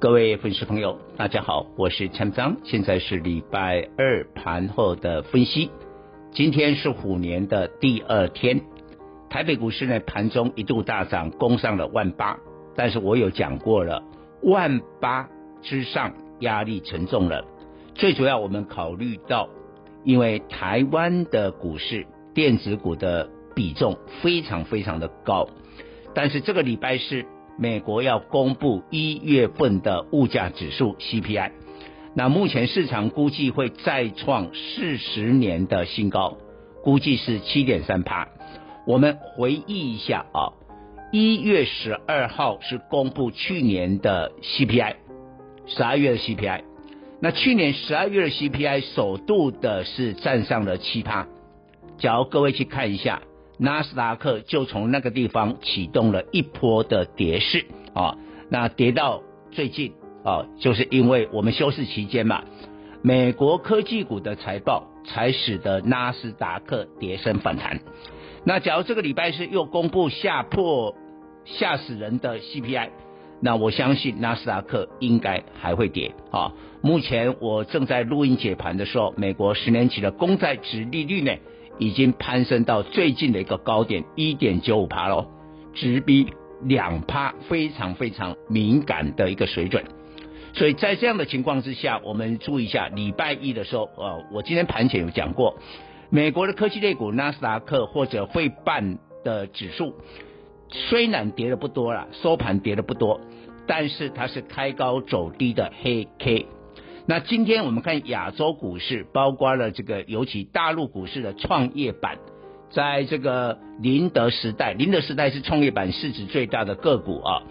各位粉丝朋友，大家好，我是陈章，现在是礼拜二盘后的分析。今天是虎年的第二天，台北股市呢盘中一度大涨，攻上了万八，但是我有讲过了，万八之上压力沉重了。最主要我们考虑到，因为台湾的股市电子股的。比重非常非常的高，但是这个礼拜是美国要公布一月份的物价指数 CPI，那目前市场估计会再创四十年的新高，估计是七点三趴。我们回忆一下啊，一月十二号是公布去年的 CPI，十二月的 CPI，那去年十二月的 CPI 首度的是站上了七趴，假如各位去看一下。纳斯达克就从那个地方启动了一波的跌势啊，那跌到最近啊，就是因为我们休市期间嘛，美国科技股的财报才使得纳斯达克跌升反弹。那假如这个礼拜是又公布吓破吓死人的 CPI，那我相信纳斯达克应该还会跌啊。目前我正在录音解盘的时候，美国十年期的公债殖利率呢，已经攀升到最近的一个高点一点九五趴喽，直逼两趴，非常非常敏感的一个水准。所以在这样的情况之下，我们注意一下，礼拜一的时候，呃，我今天盘前有讲过，美国的科技类股纳斯达克或者费半的指数，虽然跌的不多了，收盘跌的不多，但是它是开高走低的黑 K。那今天我们看亚洲股市，包括了这个尤其大陆股市的创业板，在这个宁德时代，宁德时代是创业板市值最大的个股啊，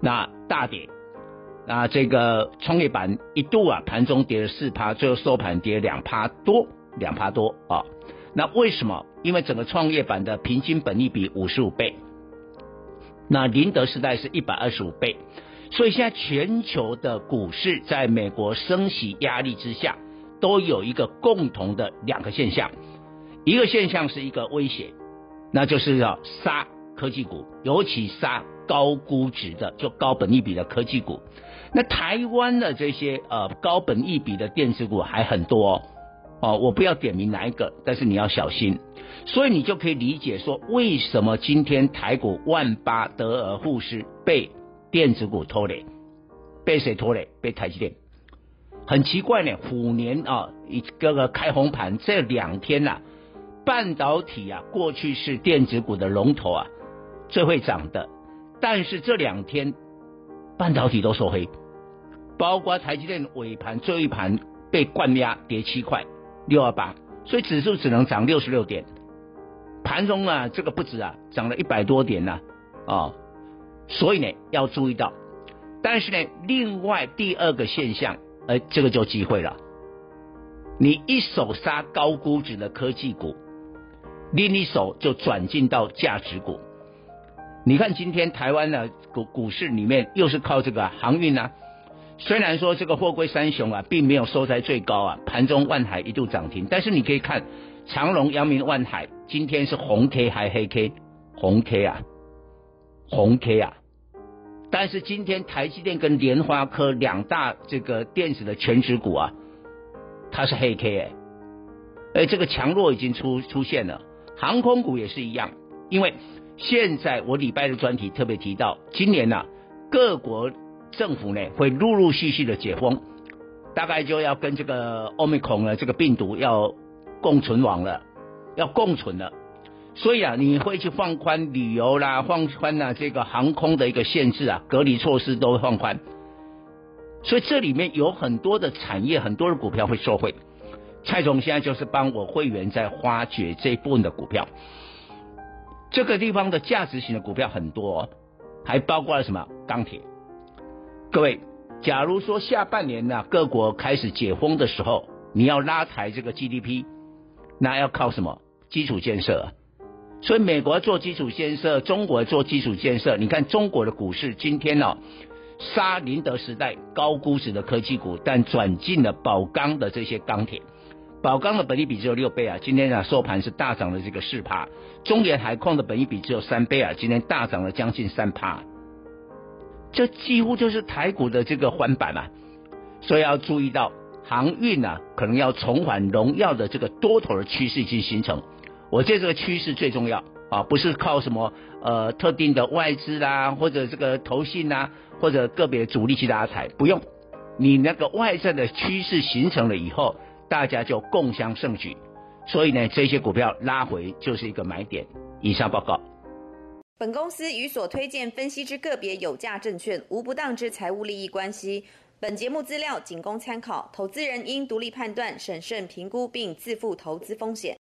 那大跌，那这个创业板一度啊盘中跌了四趴，最后收盘跌两趴多，两趴多啊，那为什么？因为整个创业板的平均本益比五十五倍，那宁德时代是一百二十五倍。所以现在全球的股市在美国升息压力之下，都有一个共同的两个现象，一个现象是一个威胁，那就是要杀科技股，尤其杀高估值的，就高本益比的科技股。那台湾的这些呃高本益比的电子股还很多哦，哦，我不要点名哪一个，但是你要小心。所以你就可以理解说，为什么今天台股万八得而复失被。电子股拖累，被谁拖累？被台积电。很奇怪呢，虎年啊，一个个开红盘，这两天呐、啊，半导体啊，过去是电子股的龙头啊，最会涨的。但是这两天，半导体都收黑，包括台积电尾盘最后一盘被灌压，跌七块，六二八，所以指数只能涨六十六点。盘中啊，这个不止啊，涨了一百多点呐，啊。所以呢，要注意到，但是呢，另外第二个现象，呃，这个就机会了。你一手杀高估值的科技股，另一手就转进到价值股。你看今天台湾的股股市里面，又是靠这个航运啊。虽然说这个货柜三雄啊，并没有收在最高啊，盘中万海一度涨停，但是你可以看长荣、阳明、万海，今天是红 K 还黑 K，红 K 啊。红 K 啊，但是今天台积电跟联发科两大这个电子的全值股啊，它是黑 K 哎，哎，这个强弱已经出出现了。航空股也是一样，因为现在我礼拜的专题特别提到，今年呐、啊，各国政府呢会陆陆续续的解封，大概就要跟这个欧米孔的这个病毒要共存亡了，要共存了。所以啊，你会去放宽旅游啦，放宽啊这个航空的一个限制啊，隔离措施都会放宽。所以这里面有很多的产业，很多的股票会受惠。蔡总现在就是帮我会员在挖掘这一部分的股票。这个地方的价值型的股票很多，还包括了什么钢铁。各位，假如说下半年呢，各国开始解封的时候，你要拉抬这个 GDP，那要靠什么？基础建设。所以美国做基础建设，中国做基础建设。你看中国的股市今天呢，杀宁德时代高估值的科技股，但转进了宝钢的这些钢铁。宝钢的本益比只有六倍啊，今天啊收盘是大涨了这个四趴。中远海矿的本益比只有三倍啊，今天大涨了将近三趴。这几乎就是台股的这个翻版啊，所以要注意到航运啊，可能要重返荣耀的这个多头的趋势去形成。我这个趋势最重要啊，不是靠什么呃特定的外资啦，或者这个投信啊，或者个别主力去拉抬，不用。你那个外在的趋势形成了以后，大家就共襄盛举。所以呢，这些股票拉回就是一个买点。以上报告。本公司与所推荐分析之个别有价证券无不当之财务利益关系。本节目资料仅供参考，投资人应独立判断、审慎评估并自负投资风险。